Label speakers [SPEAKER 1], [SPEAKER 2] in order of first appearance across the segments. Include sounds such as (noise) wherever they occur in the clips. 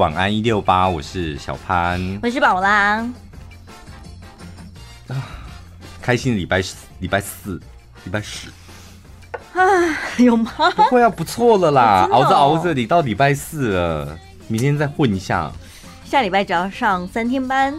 [SPEAKER 1] 晚安一六八，我是小潘，
[SPEAKER 2] 我是宝拉。
[SPEAKER 1] 啊，开心的礼拜四，礼拜四，礼拜十。
[SPEAKER 2] 哎，有吗？
[SPEAKER 1] 不会啊，不错了啦，熬着熬着，你到礼拜四了，明天再混一下。
[SPEAKER 2] 下礼拜只要上三天班。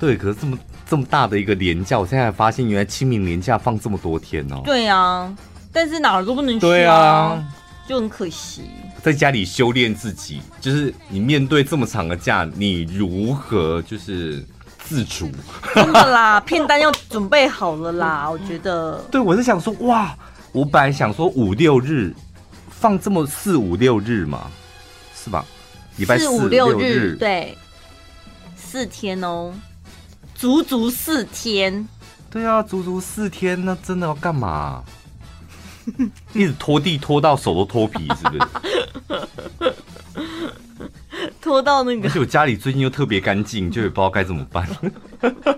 [SPEAKER 1] 对，可是这么这么大的一个连假，我现在才发现，原来清明连假放这么多天哦。
[SPEAKER 2] 对啊，但是哪儿都不能去，
[SPEAKER 1] 对啊，
[SPEAKER 2] 就很可惜。
[SPEAKER 1] 在家里修炼自己，就是你面对这么长的假，你如何就是自主？
[SPEAKER 2] 真的啦，(laughs) 片单要准备好了啦，我觉得。
[SPEAKER 1] 对，我是想说，哇，我本来想说五六日放这么四五六日嘛，是吧？礼拜四五六日，
[SPEAKER 2] 对，四天哦，足足四天。
[SPEAKER 1] 对啊，足足四天，那真的要干嘛？(laughs) 一直拖地拖到手都脱皮，是不是？(laughs)
[SPEAKER 2] 拖到那个，
[SPEAKER 1] 而且我家里最近又特别干净，就也不知道该怎么办。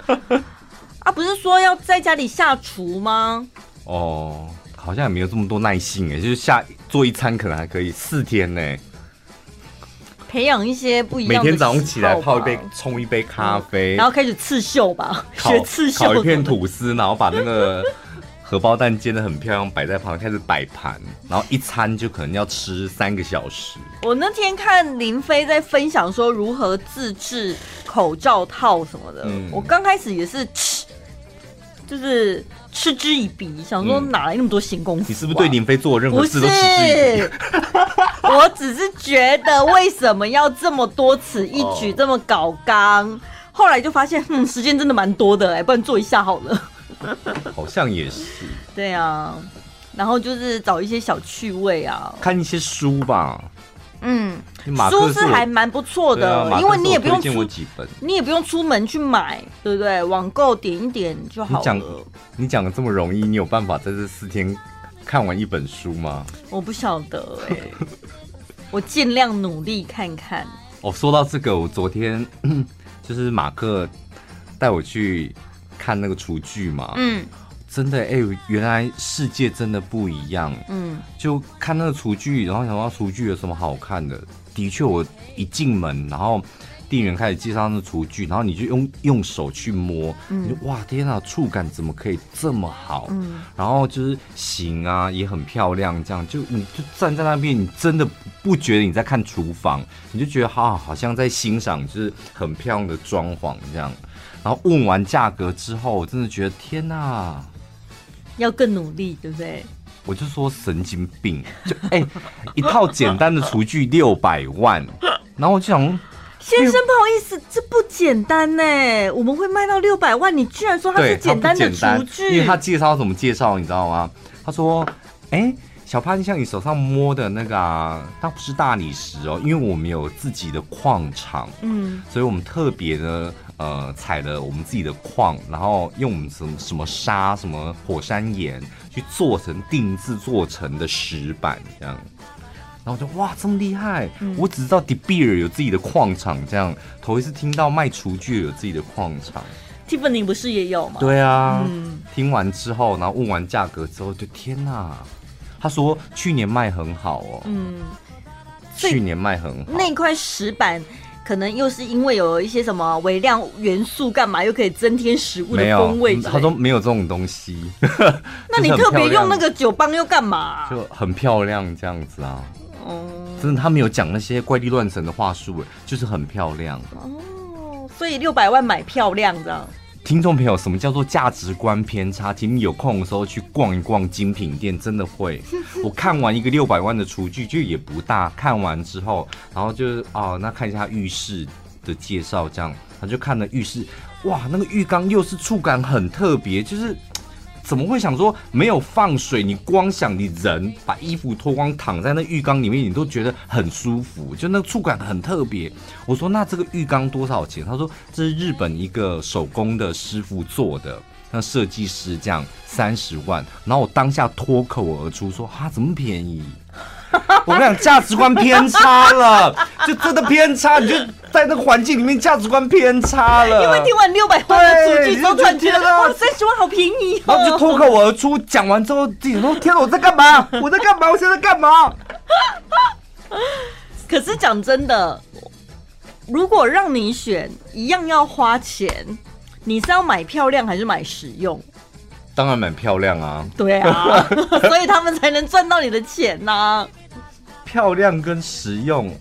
[SPEAKER 1] (laughs)
[SPEAKER 2] 啊，不是说要在家里下厨吗？
[SPEAKER 1] 哦，好像也没有这么多耐性哎，就是下做一餐可能还可以，四天呢。
[SPEAKER 2] 培养一些不一样的。
[SPEAKER 1] 每天早上起来泡一杯，冲一杯咖啡，
[SPEAKER 2] 嗯，然后开始刺绣吧，学刺绣，
[SPEAKER 1] 烤一片吐司，然后把那个。荷包蛋煎得很漂亮，摆在旁边开始摆盘，然后一餐就可能要吃三个小时。
[SPEAKER 2] 我那天看林飞在分享说如何自制口罩套什么的，嗯、我刚开始也是嗤，就是嗤之以鼻，想说哪来那么多闲工夫、啊嗯？
[SPEAKER 1] 你是不是对林飞做任何事都嗤之以鼻？(laughs)
[SPEAKER 2] 我只是觉得为什么要这么多此一举，这么搞刚？哦、后来就发现，嗯，时间真的蛮多的，哎，不然做一下好了。(laughs)
[SPEAKER 1] 好像也是，
[SPEAKER 2] 对啊，然后就是找一些小趣味啊，
[SPEAKER 1] 看一些书吧。
[SPEAKER 2] 嗯，书是还蛮不错的，因为你也不用出，你也不用出门去买，对不对？网购点一点就好了。
[SPEAKER 1] 你讲的这么容易，你有办法在这四天看完一本书吗？
[SPEAKER 2] 我不晓得哎、欸，(laughs) 我尽量努力看看。
[SPEAKER 1] 哦，说到这个，我昨天 (clears throat) 就是马克带我去。看那个厨具嘛，嗯，真的哎、欸，原来世界真的不一样，嗯，就看那个厨具，然后想到厨具有什么好看的。的确，我一进门，然后店员开始介绍那个厨具，然后你就用用手去摸，嗯，你就哇天啊，触感怎么可以这么好？嗯，然后就是型啊也很漂亮，这样就你就站在那边，你真的不觉得你在看厨房，你就觉得啊，好像在欣赏就是很漂亮的装潢这样。然后问完价格之后，我真的觉得天哪，
[SPEAKER 2] 要更努力，对不对？
[SPEAKER 1] 我就说神经病，就哎、欸，一套简单的厨具 (laughs) 六百万，然后我就想，
[SPEAKER 2] 先生不好意思，这不简单呢，我们会卖到六百万，你居然说它是简单的厨具？
[SPEAKER 1] 因为他介绍怎么介绍，你知道吗？他说，哎、欸。小潘，像你手上摸的那个啊，它不是大理石哦，因为我们有自己的矿场，嗯，所以我们特别的呃采了我们自己的矿，然后用我们什么什么沙、什么火山岩去做成定制做成的石板这样，然后我就哇这么厉害，嗯、我只知道 De Beer 有自己的矿场，这样头一次听到卖厨具有自己的矿场
[SPEAKER 2] ，Tiffany 不是也有吗？
[SPEAKER 1] 对啊，嗯、听完之后，然后问完价格之后，就天哪！他说去年卖很好哦，嗯，去年卖很好。
[SPEAKER 2] 那块石板可能又是因为有一些什么微量元素，干嘛又可以增添食物的风味？
[SPEAKER 1] 他说没有这种东西。(laughs)
[SPEAKER 2] 那你特别用那个酒棒又干嘛？
[SPEAKER 1] 就很漂亮这样子啊。哦，真的，他没有讲那些怪力乱神的话术，就是很漂亮。
[SPEAKER 2] 哦，所以六百万买漂亮这样。
[SPEAKER 1] 听众朋友，什么叫做价值观偏差？请你有空的时候去逛一逛精品店，真的会。(laughs) 我看完一个六百万的厨具，就也不大。看完之后，然后就是哦，那看一下浴室的介绍，这样，他就看了浴室，哇，那个浴缸又是触感很特别，就是。怎么会想说没有放水？你光想你人把衣服脱光躺在那浴缸里面，你都觉得很舒服，就那触感很特别。我说那这个浴缸多少钱？他说这是日本一个手工的师傅做的，那设计师这样三十万。然后我当下脱口而出说啊，怎么便宜？(laughs) 我跟你讲，价值观偏差了，(laughs) 就真的偏差，你就在那个环境里面价值观偏差了。
[SPEAKER 2] 因为听完六百万的厨具，都感觉哇，三十万好便宜哦。
[SPEAKER 1] 然后就脱口而出，讲完之后自己说：“天哪，我在干嘛？(laughs) 我在干嘛？我现在干嘛？”
[SPEAKER 2] 可是讲真的，如果让你选一样要花钱，你是要买漂亮还是买实用？
[SPEAKER 1] 当然买漂亮啊！
[SPEAKER 2] 对啊，所以他们才能赚到你的钱呐、啊。
[SPEAKER 1] 漂亮跟实用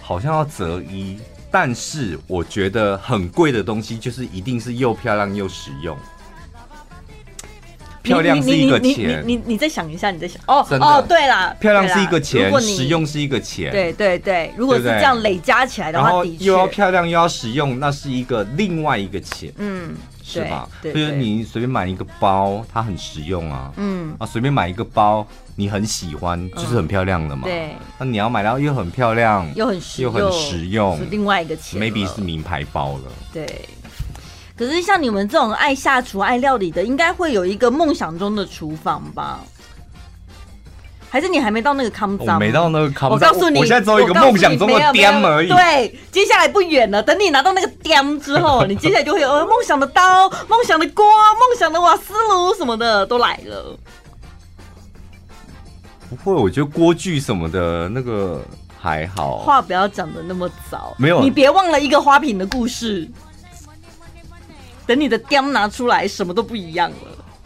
[SPEAKER 1] 好像要择一，但是我觉得很贵的东西就是一定是又漂亮又实用。漂亮是一个钱，
[SPEAKER 2] 你你，再想一下，你再想。哦哦，对啦，
[SPEAKER 1] 漂亮是一个钱，实用是一个钱，
[SPEAKER 2] 对对对，如果是这样累加起来的话，
[SPEAKER 1] 然后又要漂亮又要实用，那是一个另外一个钱，嗯，是吧？所以你随便买一个包，它很实用啊，嗯啊，随便买一个包，你很喜欢，就是很漂亮的嘛，对。那你要买到又很漂亮，
[SPEAKER 2] 又很实
[SPEAKER 1] 又很实用，
[SPEAKER 2] 是另外一个钱
[SPEAKER 1] ，maybe 是名牌包了，
[SPEAKER 2] 对。可是像你们这种爱下厨、爱料理的，应该会有一个梦想中的厨房吧？还是你还没到那个康张？
[SPEAKER 1] 没到那个康张。
[SPEAKER 2] 我告诉你，
[SPEAKER 1] 我现在只有一个梦想中的店而已。
[SPEAKER 2] 对，接下来不远了。等你拿到那个店之后，(laughs) 你接下来就会有梦想的刀、梦想的锅、梦想的瓦斯炉什么的都来了。
[SPEAKER 1] 不会，我觉得锅具什么的那个还好。
[SPEAKER 2] 话不要讲的那么早。
[SPEAKER 1] 没有，
[SPEAKER 2] 你别忘了一个花瓶的故事。等你的雕拿出来，什么都不一样了。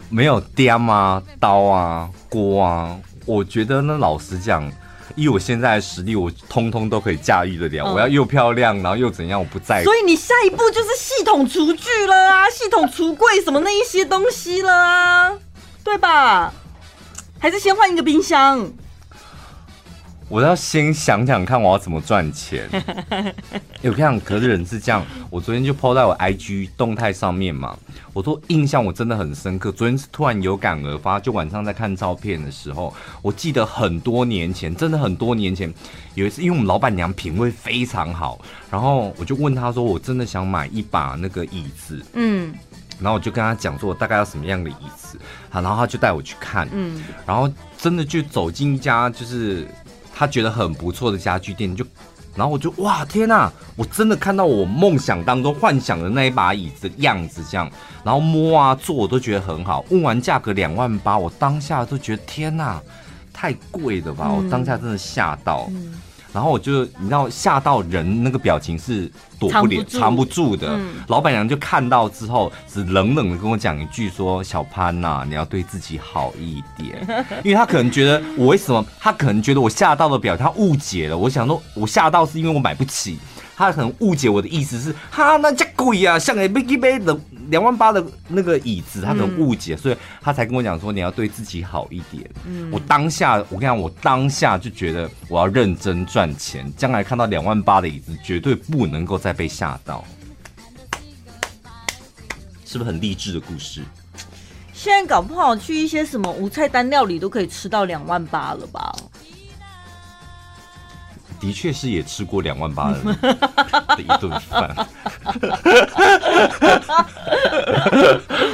[SPEAKER 1] 没有雕啊，刀啊，锅啊，我觉得呢老实讲，以我现在的实力，我通通都可以驾驭得了。嗯、我要又漂亮，然后又怎样，我不在意。
[SPEAKER 2] 所以你下一步就是系统厨具了啊，(laughs) 系统橱柜什么那一些东西了啊，对吧？还是先换一个冰箱？
[SPEAKER 1] 我要先想想看我要怎么赚钱。(laughs) 有这样，可是人是这样。我昨天就 po 在我 IG 动态上面嘛，我说印象我真的很深刻。昨天是突然有感而发，就晚上在看照片的时候，我记得很多年前，真的很多年前，有一次因为我们老板娘品味非常好，然后我就问她说，我真的想买一把那个椅子，嗯，然后我就跟她讲说，我大概要什么样的椅子，好，然后她就带我去看，嗯，然后真的就走进一家就是。他觉得很不错的家具店，就，然后我就哇天哪，我真的看到我梦想当中幻想的那一把椅子的样子，这样，然后摸啊坐我都觉得很好。问完价格两万八，我当下都觉得天哪，太贵了吧！我当下真的吓到。然后我就你知道吓到人那个表情是躲不了藏不住的，嗯、老板娘就看到之后只冷冷的跟我讲一句说：“小潘呐、啊，你要对自己好一点。(laughs) ”因为他可能觉得我为什么？他可能觉得我吓到的表情他误解了。我想说，我吓到是因为我买不起。他可能误解我的意思是，哈，那这贵啊，像个飞机杯的两万八的那个椅子，他可能误解，嗯、所以他才跟我讲说，你要对自己好一点。嗯，我当下，我跟你讲，我当下就觉得我要认真赚钱，将来看到两万八的椅子，绝对不能够再被吓到。是不是很励志的故事？
[SPEAKER 2] 现在搞不好去一些什么无菜单料理都可以吃到两万八了吧？
[SPEAKER 1] 的确是也吃过两万八的 (laughs) 的一顿饭。(laughs)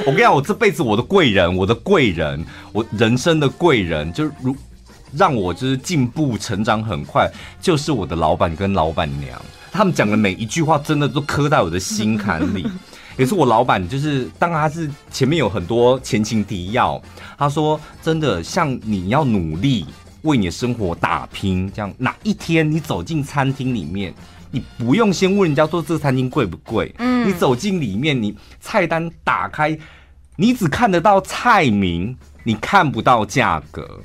[SPEAKER 1] 我跟你讲，我这辈子我的贵人，我的贵人，我人生的贵人，就如让我就是进步成长很快，就是我的老板跟老板娘，他们讲的每一句话真的都刻在我的心坎里。(laughs) 也是我老板，就是当他是前面有很多前情提要，他说真的，像你要努力。为你的生活打拼，这样哪一天你走进餐厅里面，你不用先问人家说这餐厅贵不贵，嗯，你走进里面，你菜单打开，你只看得到菜名，你看不到价格，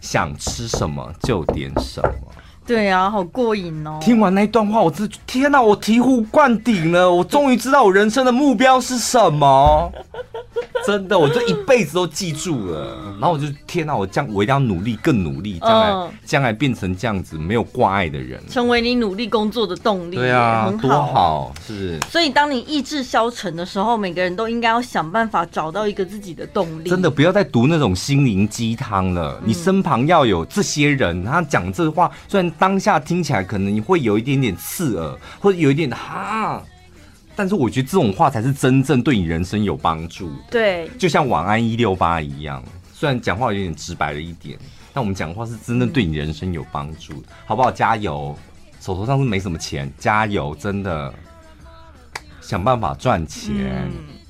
[SPEAKER 1] 想吃什么就点什么。
[SPEAKER 2] 对呀、啊，好过瘾哦！
[SPEAKER 1] 听完那一段话，我真天哪，我醍醐灌顶了！我终于知道我人生的目标是什么。(laughs) 真的，我这一辈子都记住了。然后我就天哪，我将我一定要努力，更努力，将来、嗯、将来变成这样子没有挂碍的人，
[SPEAKER 2] 成为你努力工作的动力。
[SPEAKER 1] 对啊，很好，多好，是不是？
[SPEAKER 2] 所以当你意志消沉的时候，每个人都应该要想办法找到一个自己的动力。
[SPEAKER 1] 真的，不要再读那种心灵鸡汤了。嗯、你身旁要有这些人，他讲这话，虽然。当下听起来可能你会有一点点刺耳，或者有一点哈，但是我觉得这种话才是真正对你人生有帮助的。
[SPEAKER 2] 对，
[SPEAKER 1] 就像晚安一六八一样，虽然讲话有点直白了一点，但我们讲话是真正对你人生有帮助的，好不好？加油！手头上是没什么钱，加油！真的，想办法赚钱。嗯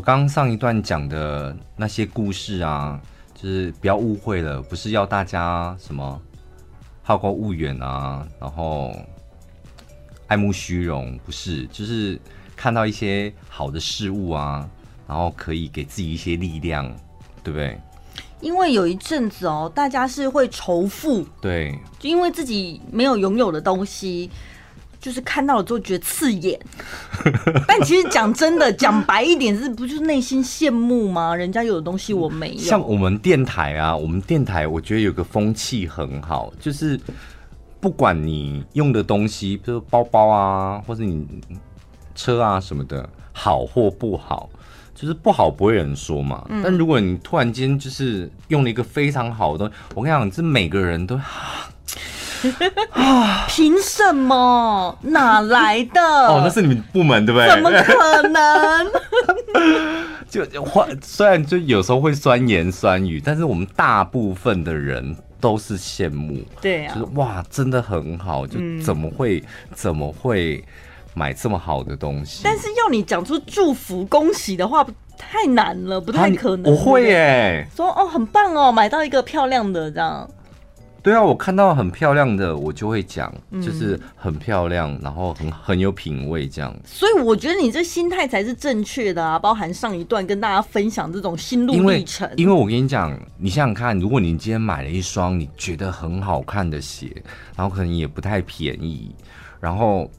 [SPEAKER 1] 我刚刚上一段讲的那些故事啊，就是不要误会了，不是要大家什么好高骛远啊，然后爱慕虚荣，不是，就是看到一些好的事物啊，然后可以给自己一些力量，对不对？
[SPEAKER 2] 因为有一阵子哦，大家是会仇富，
[SPEAKER 1] 对，
[SPEAKER 2] 就因为自己没有拥有的东西，就是看到了之后觉得刺眼。(laughs) 但其实讲真的，讲白一点，是不就是内心羡慕吗？人家有的东西我没有。
[SPEAKER 1] 像我们电台啊，我们电台我觉得有个风气很好，就是不管你用的东西，比如包包啊，或者你车啊什么的，好或不好。就是不好不会有人说嘛，嗯、但如果你突然间就是用了一个非常好的东西，我跟你讲，这每个人都
[SPEAKER 2] 啊，(sighs) (laughs) 凭什么？哪来的？
[SPEAKER 1] 哦，那是你们部门对不对？
[SPEAKER 2] 怎么可能？(laughs)
[SPEAKER 1] 就话虽然就有时候会酸言酸语，但是我们大部分的人都是羡慕，
[SPEAKER 2] 对啊，
[SPEAKER 1] 就是哇，真的很好，就怎么会、嗯、怎么会？买这么好的东西，
[SPEAKER 2] 但是要你讲出祝福、恭喜的话，太难了，不太可能。
[SPEAKER 1] 我会耶，
[SPEAKER 2] 说哦，很棒哦，买到一个漂亮的这样。
[SPEAKER 1] 对啊，我看到很漂亮的，我就会讲，就是很漂亮，然后很很有品味这样。
[SPEAKER 2] 所以我觉得你这心态才是正确的啊，包含上一段跟大家分享这种心路历程。
[SPEAKER 1] 因为我跟你讲，你想想看，如果你今天买了一双你觉得很好看的鞋，然后可能也不太便宜，然后。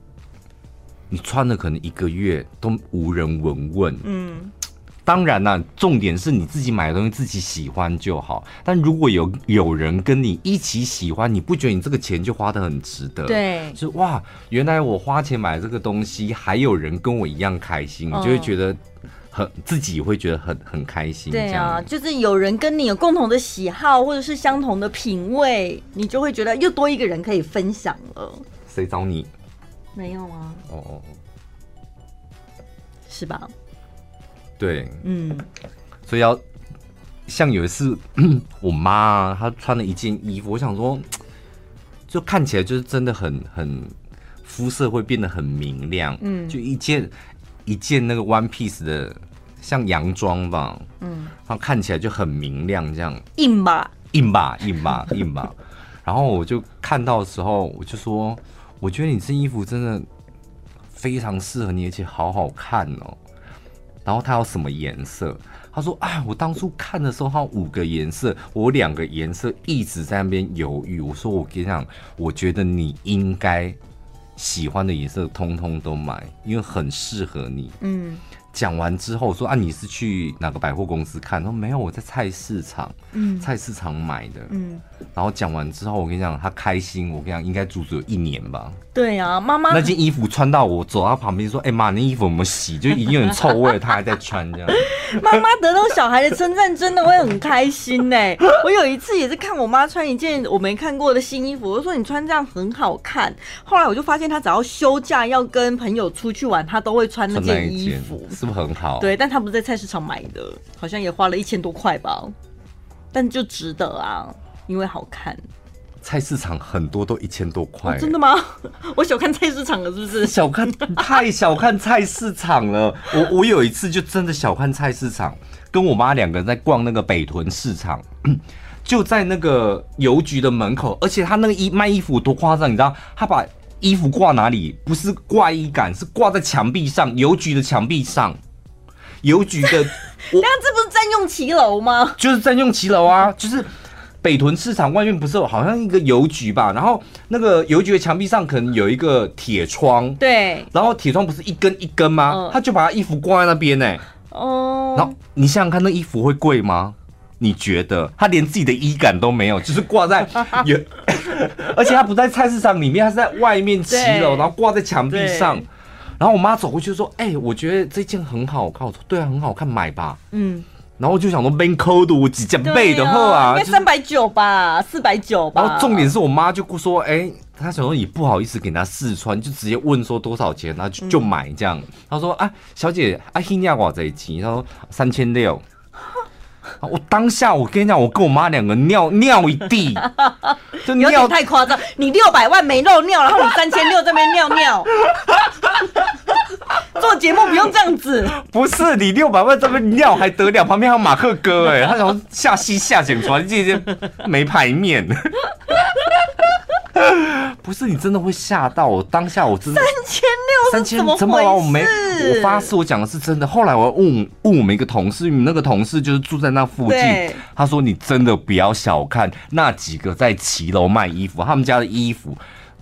[SPEAKER 1] 你穿了可能一个月都无人闻问。嗯，当然啦，重点是你自己买的东西自己喜欢就好。但如果有有人跟你一起喜欢，你不觉得你这个钱就花的很值得？
[SPEAKER 2] 对，
[SPEAKER 1] 就哇，原来我花钱买这个东西，还有人跟我一样开心，你就会觉得很自己会觉得很很开心。
[SPEAKER 2] 对啊，就是有人跟你有共同的喜好，或者是相同的品味，你就会觉得又多一个人可以分享了。
[SPEAKER 1] 谁找你？
[SPEAKER 2] 没有啊，哦哦，是吧？
[SPEAKER 1] 对，嗯，所以要像有一次，(clears throat) 我妈她穿了一件衣服，我想说，就看起来就是真的很很肤色会变得很明亮，嗯，就一件一件那个 one piece 的像洋装吧，嗯，然后看起来就很明亮，这样。
[SPEAKER 2] 硬吧，
[SPEAKER 1] 硬吧，硬吧，硬吧，(laughs) 然后我就看到的时候，我就说。我觉得你这衣服真的非常适合你，而且好好看哦。然后它有什么颜色？他说：“啊，我当初看的时候，它五个颜色，我两个颜色一直在那边犹豫。”我说：“我跟你讲，我觉得你应该喜欢的颜色通通都买，因为很适合你。”嗯。讲完之后说啊，你是去哪个百货公司看？说没有，我在菜市场，嗯，菜市场买的，嗯。然后讲完之后，我跟你讲，他开心。我跟你讲，应该足足有一年吧。
[SPEAKER 2] 对啊，妈妈
[SPEAKER 1] 那件衣服穿到我走到旁边说：“哎、欸、妈，那衣服有没有洗？就已经有点臭味了，他还在穿这样。(laughs) ”
[SPEAKER 2] 妈妈得到小孩的称赞，真的会很开心呢。(laughs) 我有一次也是看我妈穿一件我没看过的新衣服，我就说：“你穿这样很好看。”后来我就发现，她只要休假要跟朋友出去玩，她都会穿那件衣服，
[SPEAKER 1] 是不是很好？
[SPEAKER 2] 对，但他不是在菜市场买的，好像也花了一千多块吧，但就值得啊。因为好看，
[SPEAKER 1] 菜市场很多都一千多块。欸哦，
[SPEAKER 2] 真的吗？(laughs) 我小看菜市场了，是不是？
[SPEAKER 1] 小看太小看菜市场了。我我有一次就真的小看菜市场，跟我妈两个人在逛那个北屯市场，(clears throat) 就在那个邮局的门口，而且他那个衣卖衣服多夸张，你知道？他把衣服挂哪里？不是挂衣杆，是挂在墙壁上，邮局的墙壁上。邮局的，(laughs) 那
[SPEAKER 2] 这不是占用骑楼吗？
[SPEAKER 1] 就是占用骑楼啊，就是。北屯市场外面不是有好像一个邮局吧？然后那个邮局的墙壁上可能有一个铁窗，
[SPEAKER 2] 对。
[SPEAKER 1] 然后铁窗不是一根一根吗？嗯、他就把他衣服挂在那边呢。哦。然后你想想看，那衣服会贵吗？你觉得？他连自己的衣杆都没有，就是挂在 (laughs) 有，而且他不在菜市场里面，他是在外面骑楼，然后挂在墙壁上。然后我妈走过去说：“哎、欸，我觉得这件很好看。”我说：“对啊，很好看，买吧。”嗯。然后我就想说几件倍的货啊，应该
[SPEAKER 2] 三百九吧，四百九吧。
[SPEAKER 1] 然后重点是我妈就说，哎，她想说你不好意思给她试穿，就直接问说多少钱，然后就就买这样。她说啊，小姐，阿希尼亚瓦这一期，她说三千六。我当下我跟你讲，我跟我妈两个尿尿一地，(laughs)
[SPEAKER 2] 就尿太夸张。你六百万没漏尿，然后你三千六这边尿尿。做节目不用这样子。
[SPEAKER 1] 不是你六百万这边尿还得了？旁边还有马克哥哎，他想下戏下剪出来，这些没排面。(laughs) 不是你真的会吓到我，当下我真的
[SPEAKER 2] 三千六三千怎么
[SPEAKER 1] 我没我发誓我讲的是真的。后来我问问我们一个同事，那个同事就是住在那附近，他说你真的不要小看那几个在骑楼卖衣服，他们家的衣服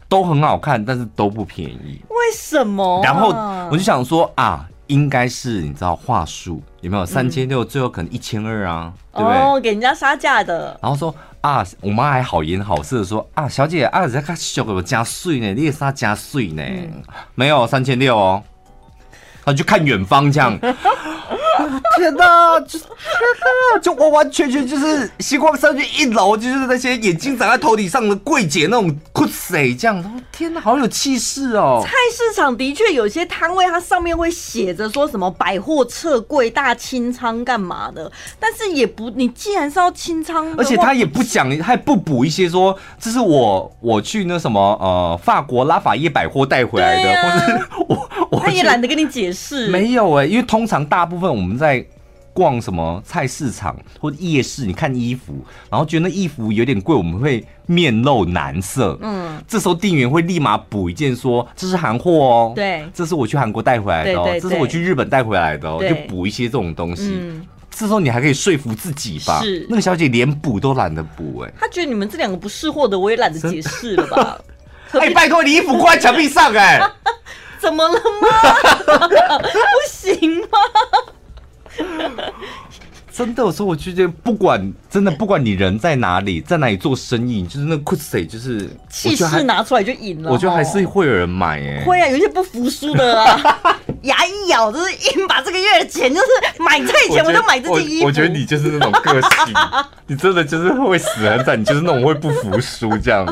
[SPEAKER 1] 都很好看，但是都不便宜。
[SPEAKER 2] 为什么？
[SPEAKER 1] 然后我就想说啊，应该是你知道话术有没有？三千六最后可能一千二啊，对不对？
[SPEAKER 2] 哦，给人家杀价的。
[SPEAKER 1] 然后说。啊，我妈还好言好色的说啊，小姐啊，在看小狗加税呢，你也是他加税呢，没有三千六哦，他就看远方这样。天哪，就天哪，就完完全全就是星光上去一楼，就是那些眼睛长在头顶上的柜姐那种酷谁这样。天哪，好有气势哦！
[SPEAKER 2] 菜市场的确有些摊位，它上面会写着说什么百货撤柜大清仓干嘛的，但是也不，你既然是要清仓，
[SPEAKER 1] 而且他也不讲，还不补一些说这是我我去那什么呃法国拉法叶百货带回来的，啊、或是我我
[SPEAKER 2] 他也懒得跟你解释。
[SPEAKER 1] 没有哎、欸，因为通常大部分我们在。逛什么菜市场或者夜市？你看衣服，然后觉得那衣服有点贵，我们会面露难色。嗯，这时候店员会立马补一件，说这是韩货哦。
[SPEAKER 2] 对，
[SPEAKER 1] 这是我去韩国带回来的哦。这是我去日本带回来的哦。就补一些这种东西。嗯，这时候你还可以说服自己吧？是，那个小姐连补都懒得补，哎，
[SPEAKER 2] 她觉得你们这两个不是货的，我也懒得解释了吧？(laughs)
[SPEAKER 1] 哎，拜托你衣服挂在墙壁上，哎，(laughs)
[SPEAKER 2] 怎么了吗？(laughs) 不行吗？(laughs)
[SPEAKER 1] 真的，有时候我就觉得，不管真的，不管你人在哪里，在哪里做生意，就是那酷谁，就是
[SPEAKER 2] 气势拿出来就赢了。
[SPEAKER 1] 我觉得还是会有人买，哎，
[SPEAKER 2] 会啊，有些不服输的啊，(laughs) 牙一咬就是硬把这个月的钱，就是买菜钱我就买这件衣服。
[SPEAKER 1] 我觉得你就是那种个性，你真的就是会死很惨，你就是那种会不服输这样。